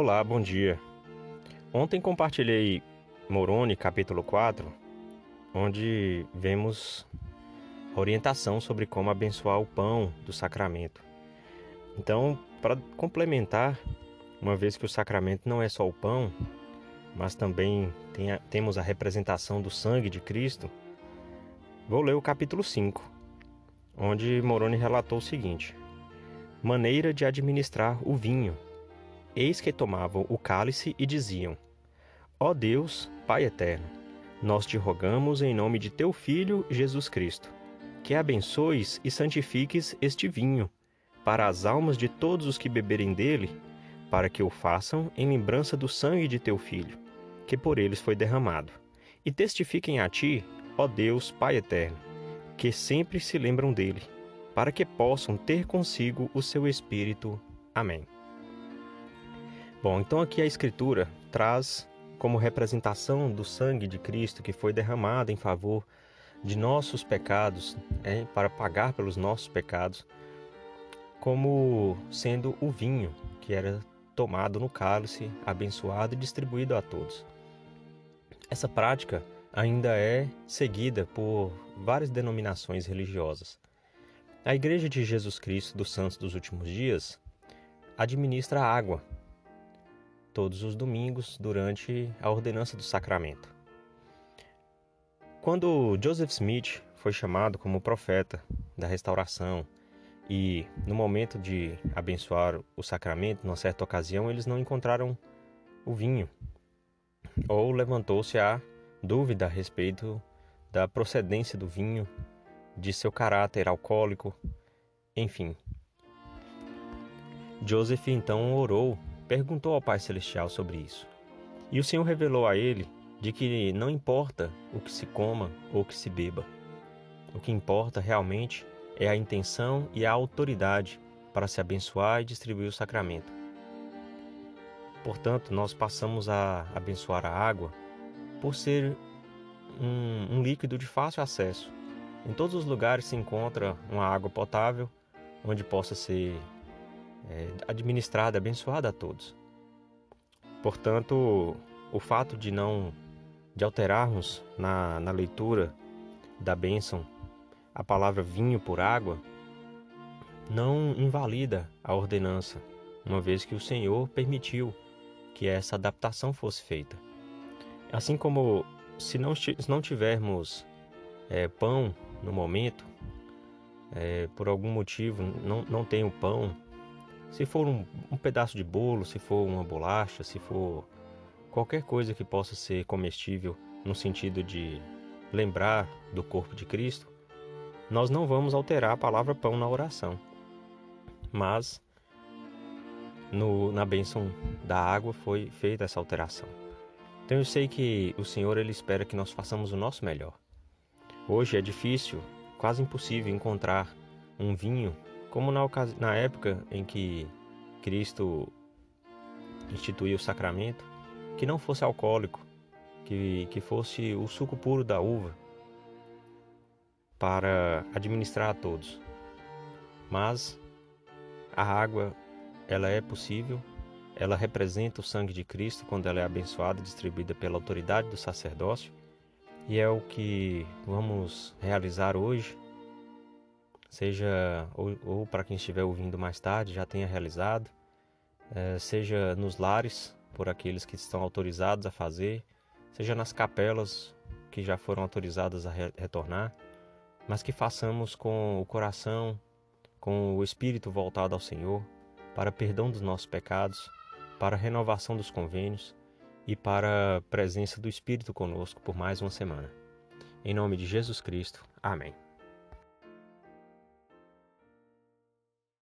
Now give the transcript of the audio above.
Olá, bom dia. Ontem compartilhei Moroni, capítulo 4, onde vemos a orientação sobre como abençoar o pão do sacramento. Então, para complementar, uma vez que o sacramento não é só o pão, mas também a, temos a representação do sangue de Cristo, vou ler o capítulo 5, onde Moroni relatou o seguinte: Maneira de administrar o vinho Eis que tomavam o cálice e diziam: Ó Deus, Pai eterno, nós te rogamos em nome de teu Filho Jesus Cristo, que abençoes e santifiques este vinho, para as almas de todos os que beberem dele, para que o façam em lembrança do sangue de teu Filho, que por eles foi derramado, e testifiquem a ti, ó Deus, Pai eterno, que sempre se lembram dele, para que possam ter consigo o seu Espírito. Amém. Bom, então aqui a Escritura traz como representação do sangue de Cristo que foi derramado em favor de nossos pecados, é, para pagar pelos nossos pecados, como sendo o vinho que era tomado no cálice, abençoado e distribuído a todos. Essa prática ainda é seguida por várias denominações religiosas. A Igreja de Jesus Cristo dos Santos dos Últimos Dias administra água todos os domingos durante a ordenança do sacramento. Quando Joseph Smith foi chamado como profeta da restauração e no momento de abençoar o sacramento, numa certa ocasião, eles não encontraram o vinho, ou levantou-se a dúvida a respeito da procedência do vinho, de seu caráter alcoólico, enfim. Joseph então orou perguntou ao Pai Celestial sobre isso. E o Senhor revelou a ele de que não importa o que se coma ou o que se beba. O que importa realmente é a intenção e a autoridade para se abençoar e distribuir o sacramento. Portanto, nós passamos a abençoar a água por ser um, um líquido de fácil acesso. Em todos os lugares se encontra uma água potável onde possa ser é, administrada, abençoada a todos. Portanto, o fato de não de alterarmos na, na leitura da bênção a palavra vinho por água não invalida a ordenança, uma vez que o Senhor permitiu que essa adaptação fosse feita. Assim como se não, se não tivermos é, pão no momento, é, por algum motivo não, não tenho pão se for um, um pedaço de bolo, se for uma bolacha, se for qualquer coisa que possa ser comestível no sentido de lembrar do corpo de Cristo, nós não vamos alterar a palavra pão na oração. Mas no, na bênção da água foi feita essa alteração. Então eu sei que o Senhor ele espera que nós façamos o nosso melhor. Hoje é difícil, quase impossível encontrar um vinho como na, na época em que Cristo instituiu o sacramento, que não fosse alcoólico, que, que fosse o suco puro da uva para administrar a todos. Mas a água, ela é possível, ela representa o sangue de Cristo quando ela é abençoada e distribuída pela autoridade do sacerdócio, e é o que vamos realizar hoje seja ou, ou para quem estiver ouvindo mais tarde já tenha realizado, é, seja nos lares por aqueles que estão autorizados a fazer, seja nas capelas que já foram autorizadas a re retornar, mas que façamos com o coração, com o espírito voltado ao Senhor, para perdão dos nossos pecados, para renovação dos convênios e para a presença do Espírito conosco por mais uma semana. Em nome de Jesus Cristo. Amém.